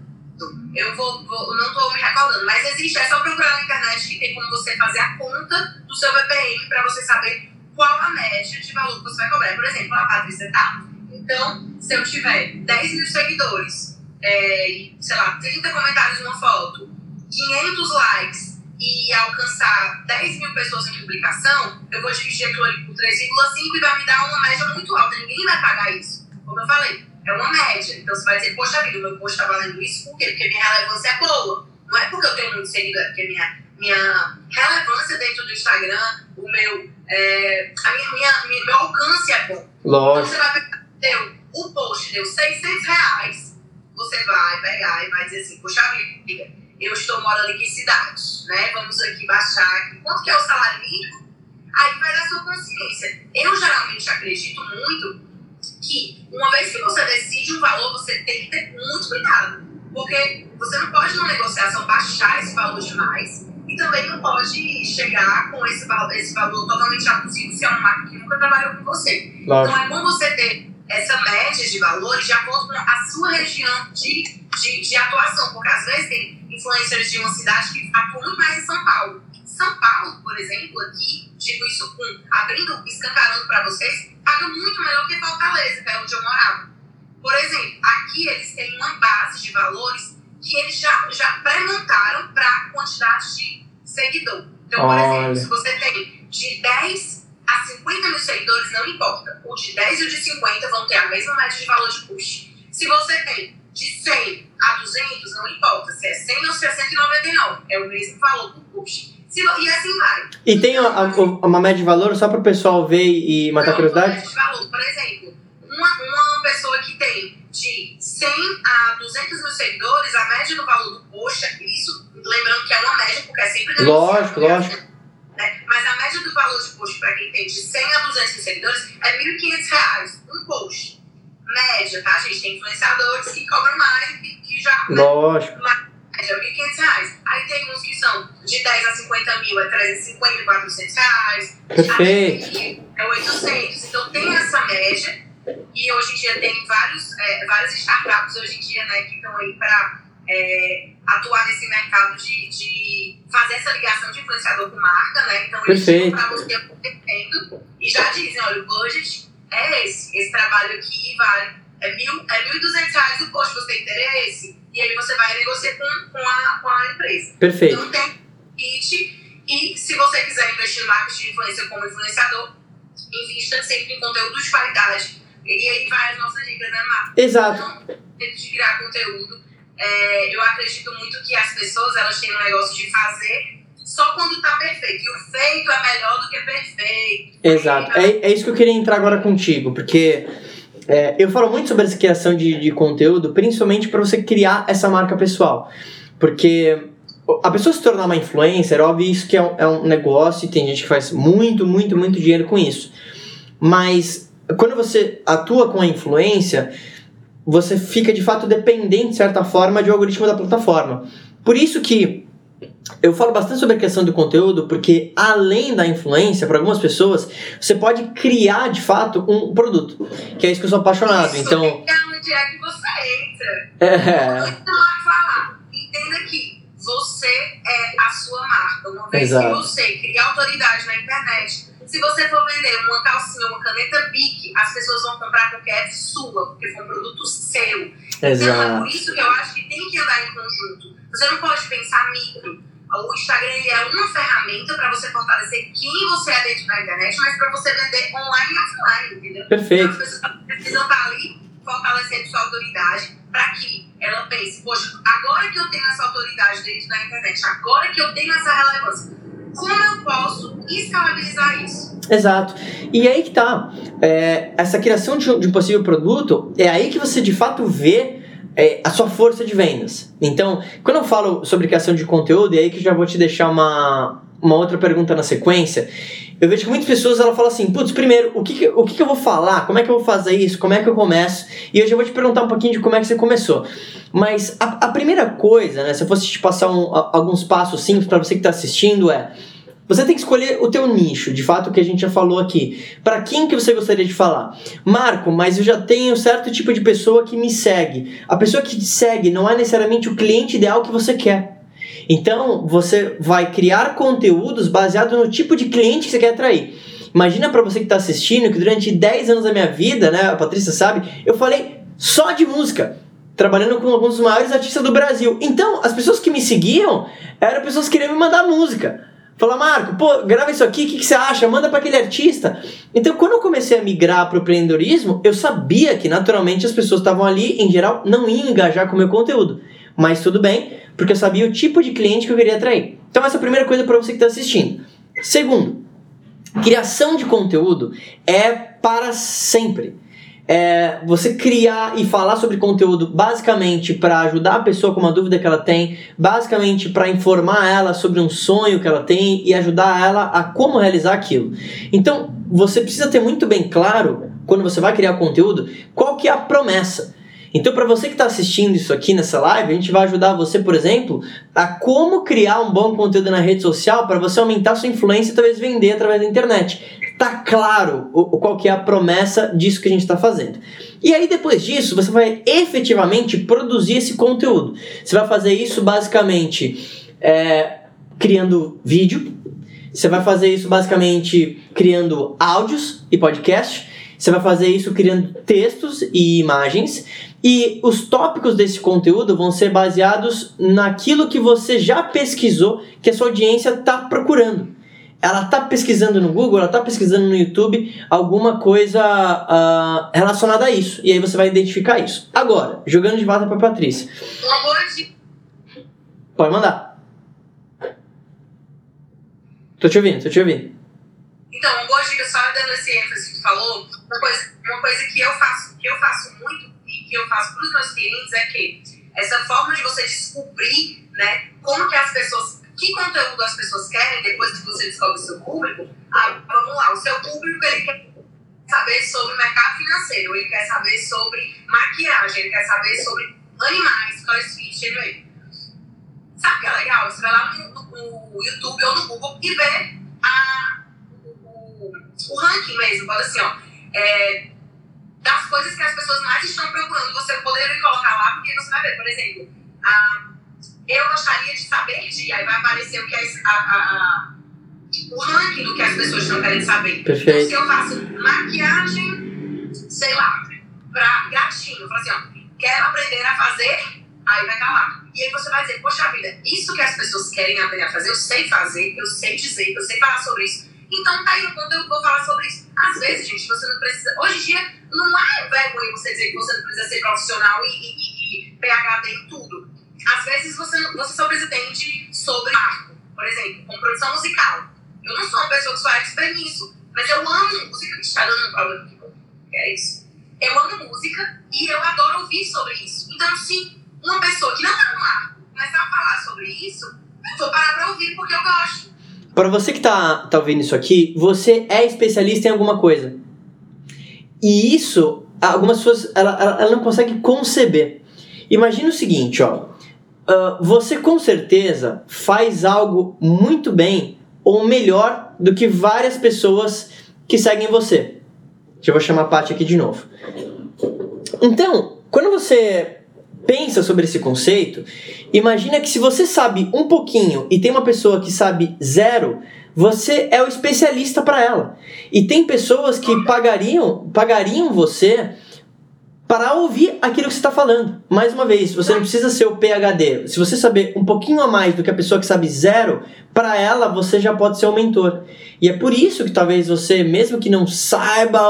eu vou, vou, não estou me recordando, mas existe, é só procurar na internet que tem como você fazer a conta do seu VPN para você saber qual a média de valor que você vai cobrar. Por exemplo, a Patrícia tá então, se eu tiver 10 mil seguidores, é, sei lá, 30 comentários numa foto, 500 likes e alcançar 10 mil pessoas em publicação, eu vou dividir aquilo ali por 3,5 e vai me dar uma média muito alta. Ninguém vai pagar isso. Como eu falei, é uma média. Então você vai dizer, poxa vida, o meu post está valendo isso por quê? Porque minha relevância é boa. Não é porque eu tenho muito seguidor, é porque minha, minha relevância dentro do Instagram, o meu, é, a minha, minha, minha, meu alcance é bom. Lógico. Então você vai deu, o post deu 600 reais, você vai pegar e vai dizer assim, poxa vida, eu estou morando em que cidade, né? Vamos aqui baixar aqui, quanto que é o salário mínimo? Aí vai da sua consciência. Eu geralmente acredito muito que uma vez que você decide um valor, você tem que ter muito cuidado. Porque você não pode, numa negociação, baixar esse valor demais e também não pode chegar com esse valor, esse valor totalmente abusivo se é uma marca que nunca trabalhou com você. Lógico. Então é bom você ter essa média de valores de acordo com a sua região de, de, de atuação, porque às vezes tem influencers de uma cidade que atuam mais em São Paulo. São Paulo, por exemplo, aqui, digo isso com, abrindo, escancarando para vocês, paga muito melhor que Fortaleza, que é onde eu morava. Por exemplo, aqui eles têm uma base de valores que eles já, já pré-montaram para a quantidade de seguidor. Então, por Olha. exemplo, se você tem de 10 a 50 mil seguidores, não importa. O de 10 e o de 50 vão ter a mesma média de valor de push. Se você tem de 100 a 200, não importa. Se é 100 ou se é 199, é o mesmo valor por push. E assim vai. E tem a, a, uma média de valor só para o pessoal ver e matar não, curiosidade? Média de valor. Por exemplo, uma, uma pessoa que tem de 100 a 200 mil seguidores, a média do valor do post, isso, lembrando que é uma média, porque é sempre Lógico, lógico né? Mas a média do valor de post para quem tem de 100 a 200 seguidores é R$ 1.500 um post. Média, tá, gente? Tem influenciadores que cobram mais e que já. Lógico. Né? média, R$ 1.500. Aí tem uns que são de 10 a 50 mil, é 350, 400 reais. Perfeito. É 800. Então tem essa média. E hoje em dia tem vários, é, várias startups hoje em dia, né, que estão aí para é, atuar nesse mercado de, de fazer essa ligação de influenciador com marca, né? Então eles Perfeito. para você acontecendo e já dizem, olha, o budget é esse, esse trabalho aqui vale é mil, é 1.200 reais o post, você tem interesse? E aí você vai negociar com, com, a, com a empresa. Perfeito. Então tem kit e se você quiser investir em marketing de influência como influenciador, invista sempre em conteúdo de qualidade. E aí vai as nossas dicas, né, Marco? Exato. Não de criar conteúdo. É, eu acredito muito que as pessoas elas têm um negócio de fazer só quando tá perfeito. E o feito é melhor do que perfeito. Exato. É, é isso que eu queria entrar agora contigo, porque é, eu falo muito sobre essa criação de, de conteúdo, principalmente para você criar essa marca pessoal. Porque a pessoa se tornar uma influencer, óbvio, isso que é um, é um negócio e tem gente que faz muito, muito, muito dinheiro com isso. Mas quando você atua com a influência, você fica de fato dependente, de certa forma, de um algoritmo da plataforma. Por isso que eu falo bastante sobre a questão do conteúdo, porque além da influência, para algumas pessoas, você pode criar de fato um produto. Que é isso que eu sou apaixonado. Isso, então. Onde é que você entra. É. Não falar. Entenda que você é a sua marca. Uma vez Exato. que você cria autoridade na internet, se você for vender uma calcinha, uma caneta Bic, as pessoas vão comprar porque é sua, porque foi um produto seu. Então é Exato. por isso que eu acho que tem que andar em conjunto. Você não pode pensar micro. O Instagram é uma ferramenta para você fortalecer quem você é dentro da internet, mas para você vender online e offline, entendeu? Então Perfeito. as pessoas precisam estar ali fortalecendo sua autoridade para que ela pense, poxa, agora que eu tenho essa autoridade dentro da internet, agora que eu tenho essa relevância, como eu posso escalabilizar isso? Exato. E aí que tá. É, essa criação de um, de um possível produto é aí que você de fato vê é, a sua força de vendas. Então, quando eu falo sobre criação de conteúdo, é aí que eu já vou te deixar uma, uma outra pergunta na sequência. Eu vejo que muitas pessoas ela fala assim, putz, primeiro, o que, o que eu vou falar? Como é que eu vou fazer isso? Como é que eu começo? E eu já vou te perguntar um pouquinho de como é que você começou. Mas a, a primeira coisa, né, se eu fosse te passar um, a, alguns passos simples para você que está assistindo, é você tem que escolher o teu nicho, de fato, o que a gente já falou aqui. Para quem que você gostaria de falar? Marco, mas eu já tenho certo tipo de pessoa que me segue. A pessoa que te segue não é necessariamente o cliente ideal que você quer. Então, você vai criar conteúdos baseado no tipo de cliente que você quer atrair. Imagina para você que está assistindo que durante 10 anos da minha vida, né, a Patrícia sabe, eu falei só de música trabalhando com alguns dos maiores artistas do Brasil. Então, as pessoas que me seguiam eram pessoas que queriam me mandar música. Falar, Marco, pô, grava isso aqui, o que, que você acha? Manda para aquele artista. Então, quando eu comecei a migrar para o empreendedorismo, eu sabia que naturalmente as pessoas estavam ali, em geral, não iam engajar com o meu conteúdo. Mas tudo bem, porque eu sabia o tipo de cliente que eu queria atrair. Então, essa é a primeira coisa para você que está assistindo. Segundo, criação de conteúdo é para sempre é você criar e falar sobre conteúdo basicamente para ajudar a pessoa com uma dúvida que ela tem, basicamente para informar ela sobre um sonho que ela tem e ajudar ela a como realizar aquilo. Então, você precisa ter muito bem claro quando você vai criar conteúdo, qual que é a promessa. Então, para você que está assistindo isso aqui nessa live, a gente vai ajudar você, por exemplo, a como criar um bom conteúdo na rede social para você aumentar sua influência e talvez vender através da internet. Tá claro o, qual que é a promessa disso que a gente está fazendo. E aí, depois disso, você vai efetivamente produzir esse conteúdo. Você vai fazer isso basicamente é, criando vídeo, você vai fazer isso basicamente criando áudios e podcast. Você vai fazer isso criando textos e imagens. E os tópicos desse conteúdo vão ser baseados naquilo que você já pesquisou, que a sua audiência está procurando. Ela está pesquisando no Google, ela está pesquisando no YouTube alguma coisa uh, relacionada a isso. E aí você vai identificar isso. Agora, jogando de volta para Patrícia. Pode mandar. Tô te ouvindo, tô te ouvindo. Então, uma boa dica, só dando esse ênfase que tu falou, uma coisa, uma coisa que eu faço, que eu faço muito e que eu faço para os meus clientes é que essa forma de você descobrir, né, como que as pessoas, que conteúdo as pessoas querem depois que você descobre o seu público, ah, vamos lá, o seu público ele quer saber sobre o mercado financeiro, ele quer saber sobre maquiagem, ele quer saber sobre animais, crossfit, anyway. Sabe o que é legal? Você vai lá no, no YouTube ou no Google e vê a, o, o ranking mesmo, pode assim, ó. É, das coisas que as pessoas mais estão procurando. Você poderia colocar lá, porque você vai ver, por exemplo, a, eu gostaria de saber de, aí vai aparecer o que é a, a, o ranking do que as pessoas estão querendo saber. Perfeito. Então, se eu faço maquiagem, sei lá, pra gatinho, eu falo assim, ó, quero aprender a fazer, aí vai estar lá. E aí você vai dizer, poxa vida, isso que as pessoas querem aprender a fazer, eu sei fazer, eu sei dizer, eu sei falar sobre isso. Então tá aí o ponto eu vou falar sobre isso. Às vezes, gente, você não precisa. Hoje em dia, não é vergonha você dizer que você não precisa ser profissional e, e, e PHD em tudo. Às vezes você, você só precisa entender sobre marco, por exemplo, com produção musical. Eu não sou uma pessoa que sou expert nisso, mas eu amo música. Está dando um problema aqui, é isso. Eu amo música e eu adoro ouvir sobre isso. Então, se uma pessoa que não é um marco começar a falar sobre isso, eu vou parar para ouvir porque eu gosto. Para você que tá, tá ouvindo isso aqui, você é especialista em alguma coisa. E isso, algumas pessoas ela, ela, ela não consegue conceber. Imagina o seguinte, ó. Uh, você com certeza faz algo muito bem ou melhor do que várias pessoas que seguem você. Deixa eu vou chamar a Paty aqui de novo. Então, quando você pensa sobre esse conceito, imagina que se você sabe um pouquinho e tem uma pessoa que sabe zero, você é o especialista para ela. E tem pessoas que pagariam, pagariam você para ouvir aquilo que você está falando. Mais uma vez, você não precisa ser o PhD. Se você saber um pouquinho a mais do que a pessoa que sabe zero, para ela você já pode ser o mentor. E é por isso que talvez você, mesmo que não saiba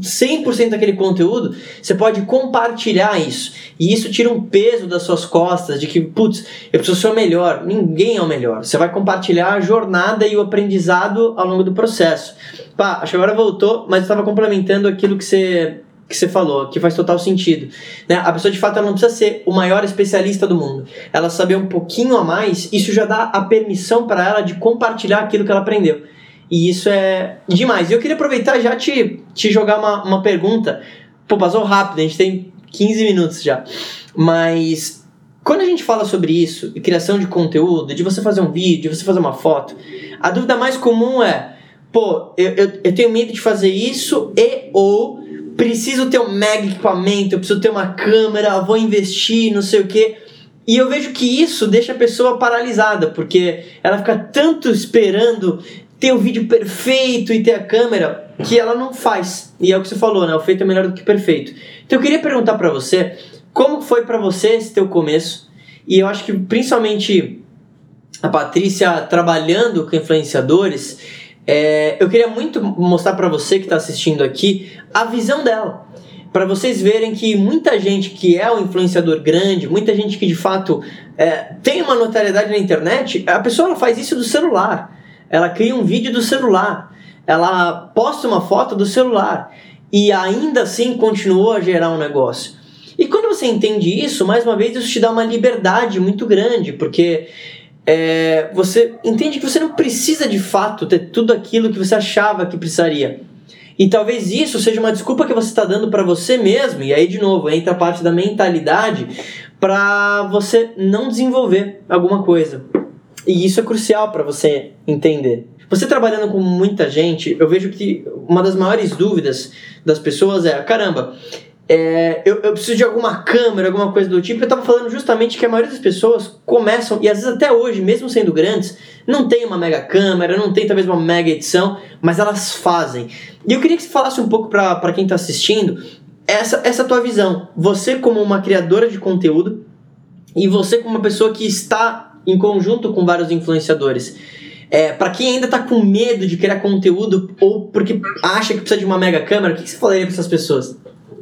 100% daquele conteúdo, você pode compartilhar isso. E isso tira um peso das suas costas de que, putz, eu preciso ser o melhor. Ninguém é o melhor. Você vai compartilhar a jornada e o aprendizado ao longo do processo. Pá, acho que agora voltou, mas estava complementando aquilo que você que você falou, que faz total sentido. Né? A pessoa de fato ela não precisa ser o maior especialista do mundo. Ela saber um pouquinho a mais, isso já dá a permissão para ela de compartilhar aquilo que ela aprendeu. E isso é demais. E eu queria aproveitar já te, te jogar uma, uma pergunta. Pô, passou rápido, a gente tem 15 minutos já. Mas quando a gente fala sobre isso, de criação de conteúdo, de você fazer um vídeo, de você fazer uma foto, a dúvida mais comum é: pô, eu, eu, eu tenho medo de fazer isso e ou preciso ter um mega equipamento, eu preciso ter uma câmera, vou investir, não sei o que. E eu vejo que isso deixa a pessoa paralisada, porque ela fica tanto esperando ter o vídeo perfeito e ter a câmera que ela não faz. E é o que você falou, né? O feito é melhor do que perfeito. Então eu queria perguntar para você, como foi para você esse teu começo? E eu acho que principalmente a Patrícia trabalhando com influenciadores, é, eu queria muito mostrar para você que está assistindo aqui a visão dela. Para vocês verem que muita gente que é um influenciador grande, muita gente que de fato é, tem uma notoriedade na internet, a pessoa faz isso do celular. Ela cria um vídeo do celular. Ela posta uma foto do celular. E ainda assim continuou a gerar um negócio. E quando você entende isso, mais uma vez, isso te dá uma liberdade muito grande, porque é, você entende que você não precisa de fato ter tudo aquilo que você achava que precisaria. E talvez isso seja uma desculpa que você está dando para você mesmo, e aí de novo entra a parte da mentalidade para você não desenvolver alguma coisa. E isso é crucial para você entender. Você trabalhando com muita gente, eu vejo que uma das maiores dúvidas das pessoas é: caramba, é, eu, eu, preciso de alguma câmera, alguma coisa do tipo. Eu estava falando justamente que a maioria das pessoas começam, e às vezes até hoje, mesmo sendo grandes, não tem uma mega câmera, não tem talvez uma mega edição, mas elas fazem. E eu queria que você falasse um pouco para quem está assistindo essa, essa tua visão. Você, como uma criadora de conteúdo, e você, como uma pessoa que está em conjunto com vários influenciadores. É, para quem ainda está com medo de criar conteúdo ou porque acha que precisa de uma mega câmera, o que, que você falaria para essas pessoas?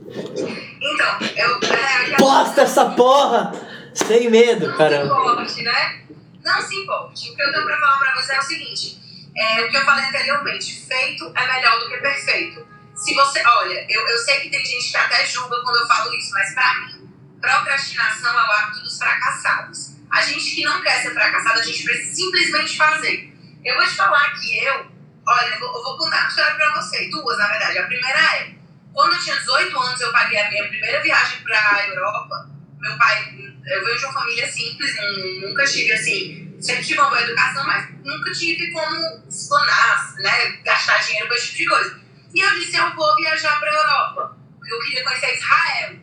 Então, eu. É, eu Posta essa porra! Sem medo, não caramba. Não se importe, né? Não se importe. O que eu tenho pra falar pra você é o seguinte: é, o que eu falei anteriormente, feito é melhor do que perfeito. Se você. Olha, eu, eu sei que tem gente que até julga quando eu falo isso, mas pra mim, procrastinação é o hábito dos fracassados. A gente que não quer ser fracassado, a gente precisa simplesmente fazer. Eu vou te falar que eu. Olha, eu vou, eu vou contar uma história pra você. Duas, na verdade. A primeira é quando eu tinha 18 anos, eu paguei a minha primeira viagem para a Europa. Meu pai eu venho de uma família simples, nunca tive assim, sempre tive uma boa educação, mas nunca tive como explanar, né, gastar dinheiro com esse tipo de coisa. E eu disse, eu vou viajar para Europa, porque eu queria conhecer Israel.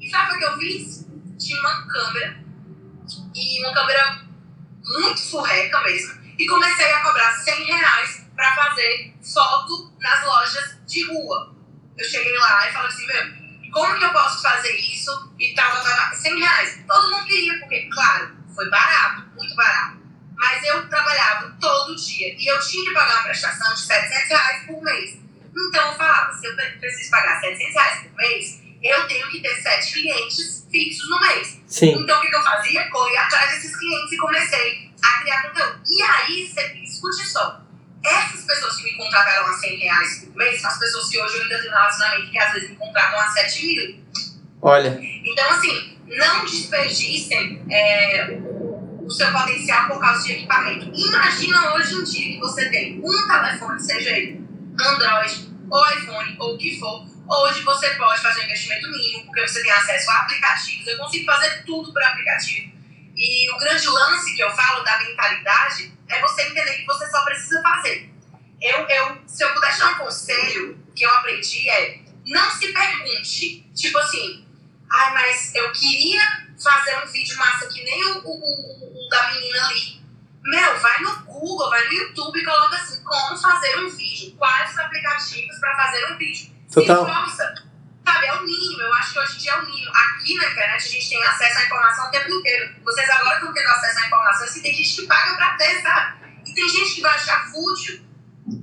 E sabe o que eu fiz? Tinha uma câmera, e uma câmera muito furreca mesmo, e comecei a cobrar 100 reais para fazer foto nas lojas de rua. Eu cheguei lá e falei assim, meu, como que eu posso fazer isso e tal, tal, tal, 100 reais. Todo mundo queria, porque, claro, foi barato, muito barato. Mas eu trabalhava todo dia e eu tinha que pagar uma prestação de 700 reais por mês. Então eu falava, se eu preciso pagar 700 reais por mês, eu tenho que ter sete clientes fixos no mês. Sim. Então o que, eu fazia? Corri atrás desses clientes e comecei a criar conteúdo. E aí, você escute só, essas pessoas que me contrataram a 100 reais por mês são as pessoas que hoje eu ainda tenho relacionamento que às vezes me contratam a 7 mil. Olha. Então, assim, não desperdicem é, o seu potencial por causa de equipamento. Imagina hoje em dia que você tem um telefone, seja ele Android ou iPhone ou o que for. Hoje você pode fazer um investimento mínimo, porque você tem acesso a aplicativos. Eu consigo fazer tudo por aplicativo. E o grande lance que eu falo da mentalidade é você entender que você só precisa fazer. Eu, eu, se eu pudesse dar um conselho que eu aprendi é não se pergunte, tipo assim, ai, ah, mas eu queria fazer um vídeo massa que nem o, o, o, o da menina ali. Meu, vai no Google, vai no YouTube e coloca assim, como fazer um vídeo, quais os aplicativos para fazer um vídeo. Total. Esforça, sabe, é o mínimo, eu acho que hoje em dia é o mínimo. Aqui na internet a gente tem acesso à informação o tempo inteiro. Vocês agora estão tendo acesso à informação, assim, tem gente que paga pra ter, sabe? E tem gente que vai achar fútil,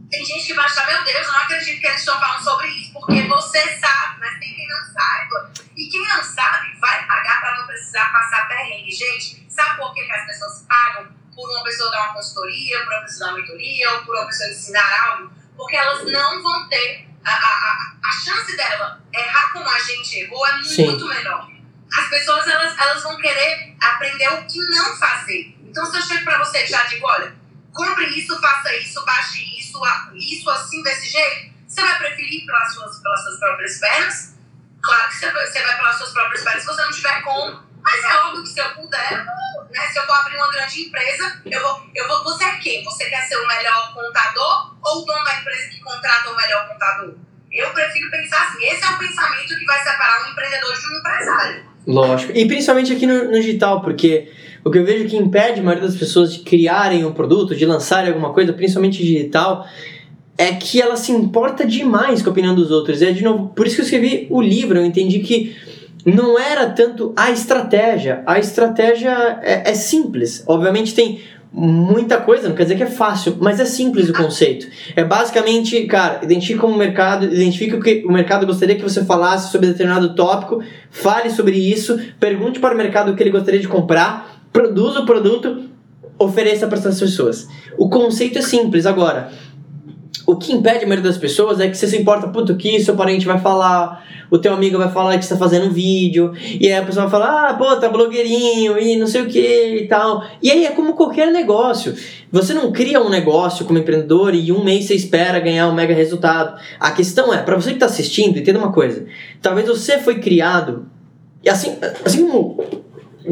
tem gente que vai achar, meu Deus, eu não acredito que eles estão falando sobre isso, porque você sabe, mas tem quem não saiba. E quem não sabe vai pagar para não precisar passar perrengue. Gente, sabe por que, que as pessoas pagam por uma pessoa dar uma consultoria, por uma pessoa dar uma mentoria, ou por uma pessoa ensinar algo? Porque elas não vão ter a, a, a chance dela errar como a gente errou é muito Sim. menor. As pessoas elas, elas vão querer aprender o que não fazer. Então, se eu chego para você e já digo, olha, compre isso, faça isso, baixe isso, isso assim, desse jeito, você vai preferir pelas suas, pelas suas próprias pernas? Claro que você vai, você vai pelas suas próprias pernas se você não tiver com. Mas é óbvio que se eu puder, né, se eu for abrir uma grande empresa, eu vou, eu vou. Você é quem? Você quer ser o melhor contador ou o dono da empresa que contrata o melhor contador? Eu prefiro pensar assim. Esse é o pensamento que vai separar um empreendedor de um empresário. Lógico. E principalmente aqui no, no digital, porque o que eu vejo que impede a maioria das pessoas de criarem um produto, de lançarem alguma coisa, principalmente digital, é que ela se importa demais com a opinião dos outros. É de novo, por isso que eu escrevi o livro, eu entendi que não era tanto a estratégia. A estratégia é, é simples. Obviamente tem muita coisa, não quer dizer que é fácil, mas é simples o conceito. É basicamente, cara, identifica o mercado, identifica o que o mercado gostaria que você falasse sobre determinado tópico, fale sobre isso, pergunte para o mercado o que ele gostaria de comprar, produza o produto, ofereça para essas pessoas. O conceito é simples agora. O que impede a maioria das pessoas é que você se importa, puto, que seu parente vai falar, o teu amigo vai falar que está fazendo um vídeo, e aí a pessoa vai falar, ah, pô, tá blogueirinho, e não sei o que e tal. E aí é como qualquer negócio. Você não cria um negócio como empreendedor e um mês você espera ganhar um mega resultado. A questão é, para você que está assistindo, entenda uma coisa. Talvez você foi criado, e assim, assim como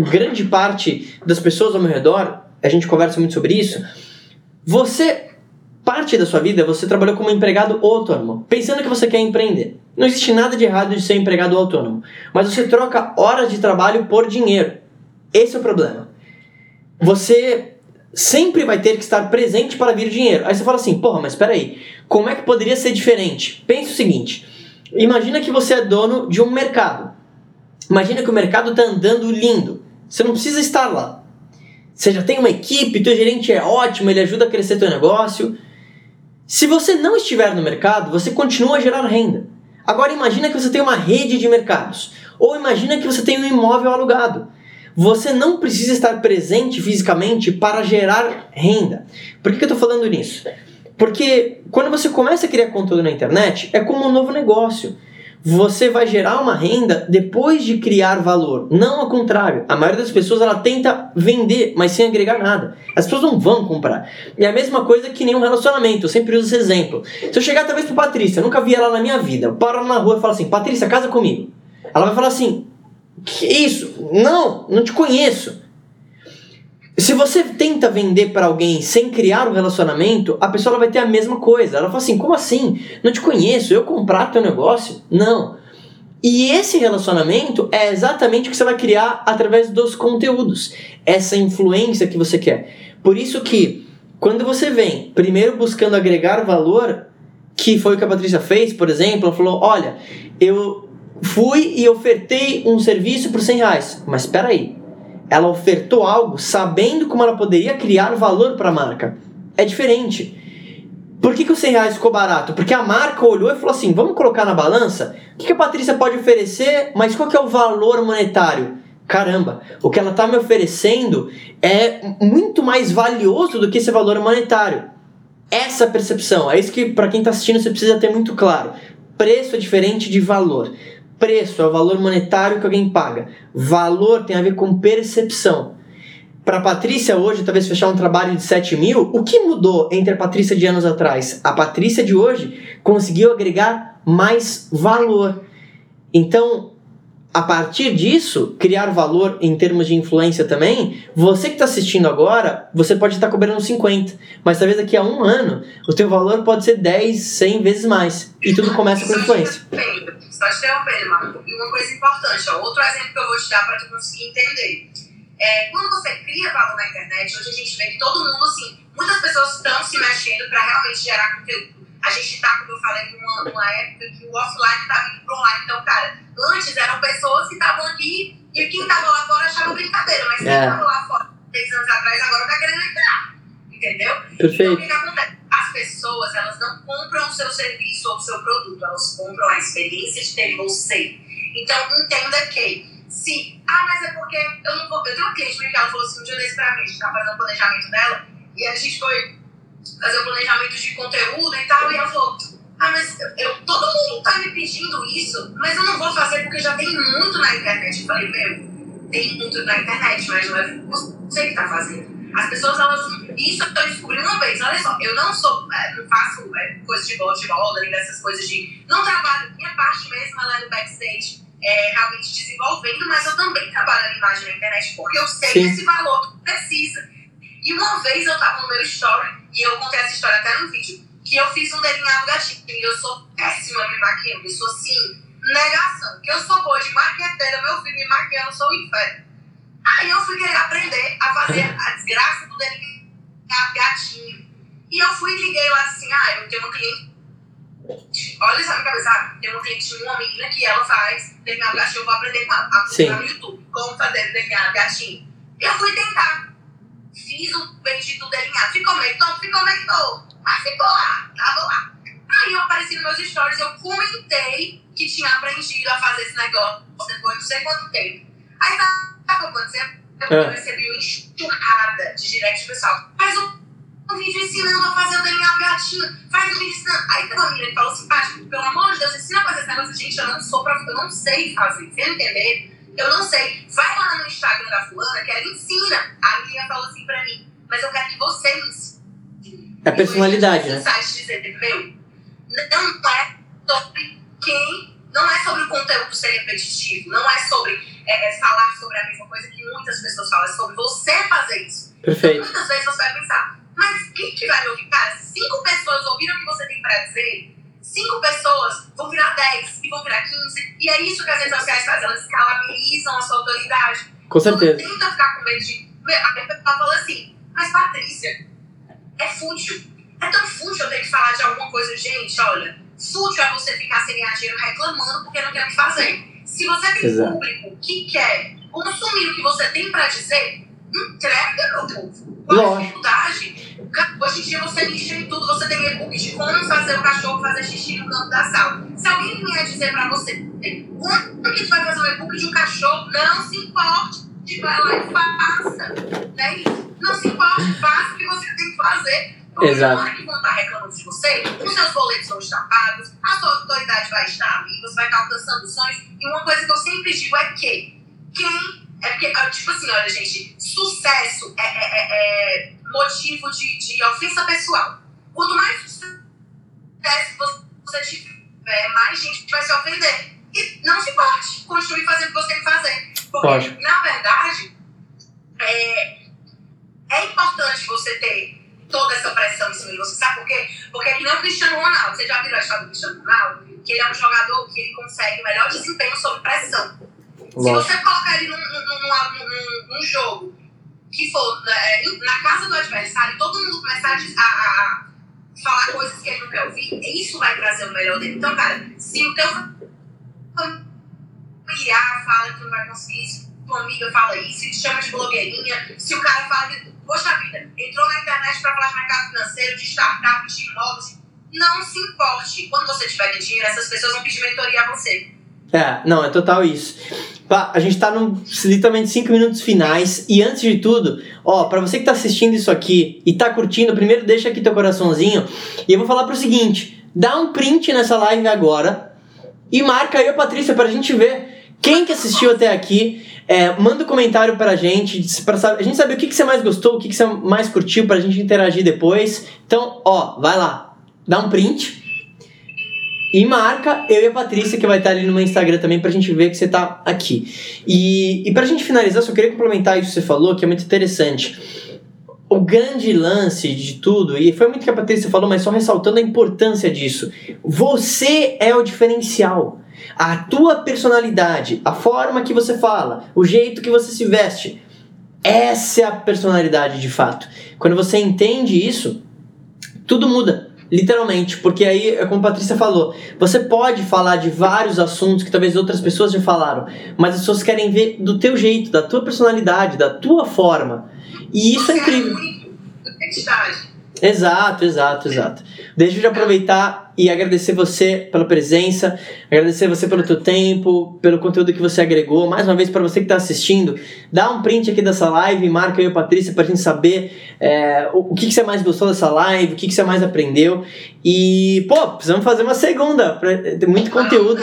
grande parte das pessoas ao meu redor, a gente conversa muito sobre isso, você parte da sua vida você trabalhou como empregado autônomo, pensando que você quer empreender. Não existe nada de errado de ser empregado autônomo, mas você troca horas de trabalho por dinheiro. Esse é o problema. Você sempre vai ter que estar presente para vir dinheiro. Aí você fala assim, porra, mas espera aí, como é que poderia ser diferente? Pense o seguinte, imagina que você é dono de um mercado. Imagina que o mercado está andando lindo. Você não precisa estar lá. Você já tem uma equipe, teu gerente é ótimo, ele ajuda a crescer teu negócio. Se você não estiver no mercado, você continua a gerar renda. Agora imagina que você tem uma rede de mercados, ou imagina que você tem um imóvel alugado. Você não precisa estar presente fisicamente para gerar renda. Por que, eu estou falando nisso? Porque quando você começa a criar conteúdo na internet, é como um novo negócio você vai gerar uma renda depois de criar valor, não ao contrário. A maioria das pessoas ela tenta vender, mas sem agregar nada. As pessoas não vão comprar. E é a mesma coisa que nenhum relacionamento. Eu sempre uso esse exemplo. Se eu chegar talvez para Patrícia, eu nunca vi ela na minha vida. Eu paro na rua e falo assim: "Patrícia, casa comigo". Ela vai falar assim: Que isso? Não, não te conheço. Se você tenta vender para alguém sem criar um relacionamento, a pessoa vai ter a mesma coisa. Ela fala assim: como assim? Não te conheço, eu comprar teu negócio? Não. E esse relacionamento é exatamente o que você vai criar através dos conteúdos, essa influência que você quer. Por isso que quando você vem primeiro buscando agregar valor, que foi o que a Patrícia fez, por exemplo, ela falou: olha, eu fui e ofertei um serviço por 100 reais, mas espera aí, ela ofertou algo sabendo como ela poderia criar valor para a marca. É diferente. Por que, que o 100 reais ficou barato? Porque a marca olhou e falou assim: vamos colocar na balança? O que, que a Patrícia pode oferecer, mas qual que é o valor monetário? Caramba, o que ela está me oferecendo é muito mais valioso do que esse valor monetário. Essa percepção, é isso que para quem está assistindo você precisa ter muito claro. Preço é diferente de valor. Preço é o valor monetário que alguém paga. Valor tem a ver com percepção. Para a Patrícia hoje, talvez fechar um trabalho de 7 mil, o que mudou entre a Patrícia de anos atrás? A Patrícia de hoje conseguiu agregar mais valor. Então, a partir disso, criar valor em termos de influência também, você que está assistindo agora, você pode estar tá cobrando 50, mas talvez daqui a um ano o teu valor pode ser 10, 100 vezes mais. E tudo começa com influência. Só te interrompendo, Marco. E uma coisa importante, ó, outro exemplo que eu vou te dar para tu conseguir entender. É, quando você cria valor na internet, hoje a gente vê que todo mundo, assim, muitas pessoas estão se mexendo para realmente gerar conteúdo. A gente está, como eu falei, numa, numa época que o offline está vindo pro online. Então, cara, antes eram pessoas que estavam aqui e quem estava lá fora achava brincadeira, mas quem estava é. lá fora três anos atrás agora está querendo entrar. Entendeu? Perfeito. Então, o que, que acontece? As pessoas, elas não compram o seu serviço ou o seu produto, elas compram a experiência de ter você. Então, entenda que se, ah, mas é porque eu não vou. Eu tenho uma cliente que ela falou assim um dia desse pra mim, a gente tava fazendo o planejamento dela, e a gente foi fazer o planejamento de conteúdo e tal, e ela falou, ah, mas eu, todo mundo tá me pedindo isso, mas eu não vou fazer porque já tem muito na internet. Eu falei, meu, tem muito na internet, mas não é você que tá fazendo. As pessoas, elas. Isso eu descobri uma vez. Olha só, eu não sou. É, não faço é, coisas de bola de roda, nem dessas coisas de. Não trabalho. Minha parte mesmo ela é no backstage, é, realmente desenvolvendo, mas eu também trabalho na imagem na internet porque eu sei Sim. esse valor que precisa. E uma vez eu tava no meu story, e eu contei essa história até no vídeo que eu fiz um delineado gatinho. E eu sou péssima me maquiando. Eu sou assim, negação. Que eu sou boa de maqueteira, meu filho me maquiando, eu sou o inferno. Aí eu fui querer aprender a fazer a desgraça do delineado gatinho. E eu fui e liguei lá assim, ah, eu tenho uma cliente. Olha isso na minha cabeça, ah, tem uma cliente, uma menina que ela faz delineado gatinho, eu vou aprender com ela, no YouTube como fazer delineado gatinho. Eu fui tentar. Fiz o bendito delineado. Ficou meio tonto, ficou meio tonto. Mas ficou lá, tava lá. Aí eu apareci nos meus stories, eu comentei que tinha aprendido a fazer esse negócio depois de não sei quanto tempo. Aí sabe o que aconteceu? Eu é. recebi uma enxurrada de direct pessoal. Faz um, um vídeo ensinando a fazer o delineado gatinho. Faz um vídeo ensinando. Aí tem uma menina que falou assim, Paty, pelo amor de Deus, ensina a fazer esse negócio. Gente, eu não sou pra... Eu não sei fazer. Você entender? Eu não sei. Vai lá Instagram da fulana que ela ensina. A menina falou assim pra mim, mas eu quero que você me ensine. É personalidade, né? Dizer, meu, não é sobre quem, não é sobre o conteúdo ser repetitivo, não é sobre é, é falar sobre a mesma coisa que muitas pessoas falam, é sobre você fazer isso. Perfeito. Então, muitas vezes você vai pensar, mas quem que vai me ouvir? Cara, cinco pessoas ouviram o que você tem para dizer, cinco pessoas vão virar dez e vão virar quinze, e é isso que as redes sociais fazem, elas escalabilizam a sua autoridade. Com certeza. Então, tenta ficar com medo de. A pessoa fala assim, mas Patrícia, é fútil. É tão fútil eu ter que falar de alguma coisa. Gente, olha, fútil é você ficar sem ganhar dinheiro reclamando porque não tem o que fazer. Se você tem Exato. público que quer consumir o que você tem para dizer, entrega, meu povo. Qual a dificuldade? Hoje em dia você lixa em tudo, você tem e-book de como fazer o cachorro fazer xixi no canto da sala. Se alguém vier dizer para você como que tu vai fazer um e-book de um cachorro, não se importe, vai lá e faça. Né? Não se importe, faça o que você tem que fazer. Porque Exato. na hora que vão estar reclamando de você, os seus boletos vão estar pagos, a sua autoridade vai estar ali, você vai estar alcançando sonhos. E uma coisa que eu sempre digo é que quem. É porque, ah, tipo assim, olha, gente, sucesso é, é, é, é motivo de, de ofensa pessoal. Quanto mais sucesso você tiver, mais gente vai se ofender. E não se importe, continue fazendo o que você tem que fazer. Porque, Lógico. na verdade, é, é importante você ter toda essa pressão em cima de você. Sabe por quê? Porque é que nem o Cristiano Ronaldo. Você já viu a história do Cristiano Ronaldo? Que ele é um jogador que ele consegue melhor desempenho sob pressão. Lógico. Se você colocar ele num, num, num, num jogo que for é, na casa do adversário todo mundo começar a, a, falar coisas que ele não quer ouvir, isso vai trazer o melhor dele. Então, cara, se o teu familiar fala que não vai conseguir, se tua amiga fala isso, te chama de blogueirinha, se o cara fala que, poxa vida, entrou na internet para falar de mercado financeiro, de startup, de imóveis, não se importe. Quando você tiver dinheiro, essas pessoas vão pedir mentoria a você. É, não, é total isso. Pá, a gente tá no literalmente 5 minutos finais e antes de tudo, ó, para você que tá assistindo isso aqui e tá curtindo, primeiro deixa aqui teu coraçãozinho e eu vou falar pro seguinte, dá um print nessa live agora e marca aí a Patrícia pra gente ver quem que assistiu até aqui. É, manda um comentário pra gente, pra a gente saber o que, que você mais gostou, o que, que você mais curtiu, pra gente interagir depois. Então, ó, vai lá, dá um print e marca eu e a Patrícia, que vai estar ali no meu Instagram também, pra gente ver que você tá aqui. E, e pra gente finalizar, só queria complementar isso que você falou, que é muito interessante. O grande lance de tudo, e foi muito que a Patrícia falou, mas só ressaltando a importância disso. Você é o diferencial. A tua personalidade, a forma que você fala, o jeito que você se veste. Essa é a personalidade de fato. Quando você entende isso, tudo muda. Literalmente, porque aí, é como a Patrícia falou, você pode falar de vários assuntos que talvez outras pessoas já falaram, mas as pessoas querem ver do teu jeito, da tua personalidade, da tua forma. E isso é incrível. Exato, exato, exato. Deixa eu de aproveitar e agradecer você pela presença, agradecer você pelo teu tempo, pelo conteúdo que você agregou. Mais uma vez, para você que está assistindo, dá um print aqui dessa live, marca eu e a Patrícia para a gente saber é, o, o que, que você mais gostou dessa live, o que, que você mais aprendeu. E, pô, precisamos fazer uma segunda, pra ter muito conteúdo.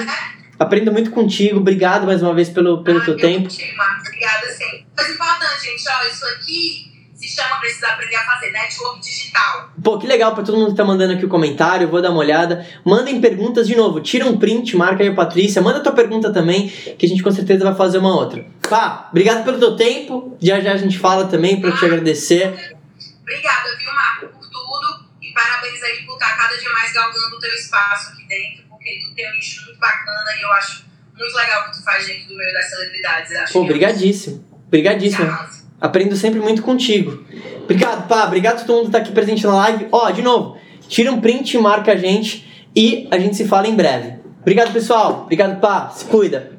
Aprendo muito contigo, obrigado mais uma vez pelo, pelo ah, teu tempo. Obrigada, sim. Mas importante, gente, ó, isso aqui chama Precisa Aprender a Fazer, Network Digital. Pô, que legal para todo mundo que tá mandando aqui o comentário, vou dar uma olhada. Mandem perguntas de novo, tira um print, marca aí a Patrícia, manda tua pergunta também, que a gente com certeza vai fazer uma outra. Pá, obrigado pelo teu tempo, já já a gente fala também para ah, te agradecer. Obrigada, viu, Marco, por tudo e parabéns aí por estar cada dia mais galgando o teu espaço aqui dentro, porque tu tem um nicho muito bacana e eu acho muito legal o que tu faz dentro do meio das celebridades. Pô, obrigadíssimo. Obrigadíssimo. Aprendo sempre muito contigo. Obrigado, pá. Obrigado todo mundo que tá aqui presente na live. Ó, de novo, tira um print, marca a gente e a gente se fala em breve. Obrigado, pessoal. Obrigado, pá. Se cuida.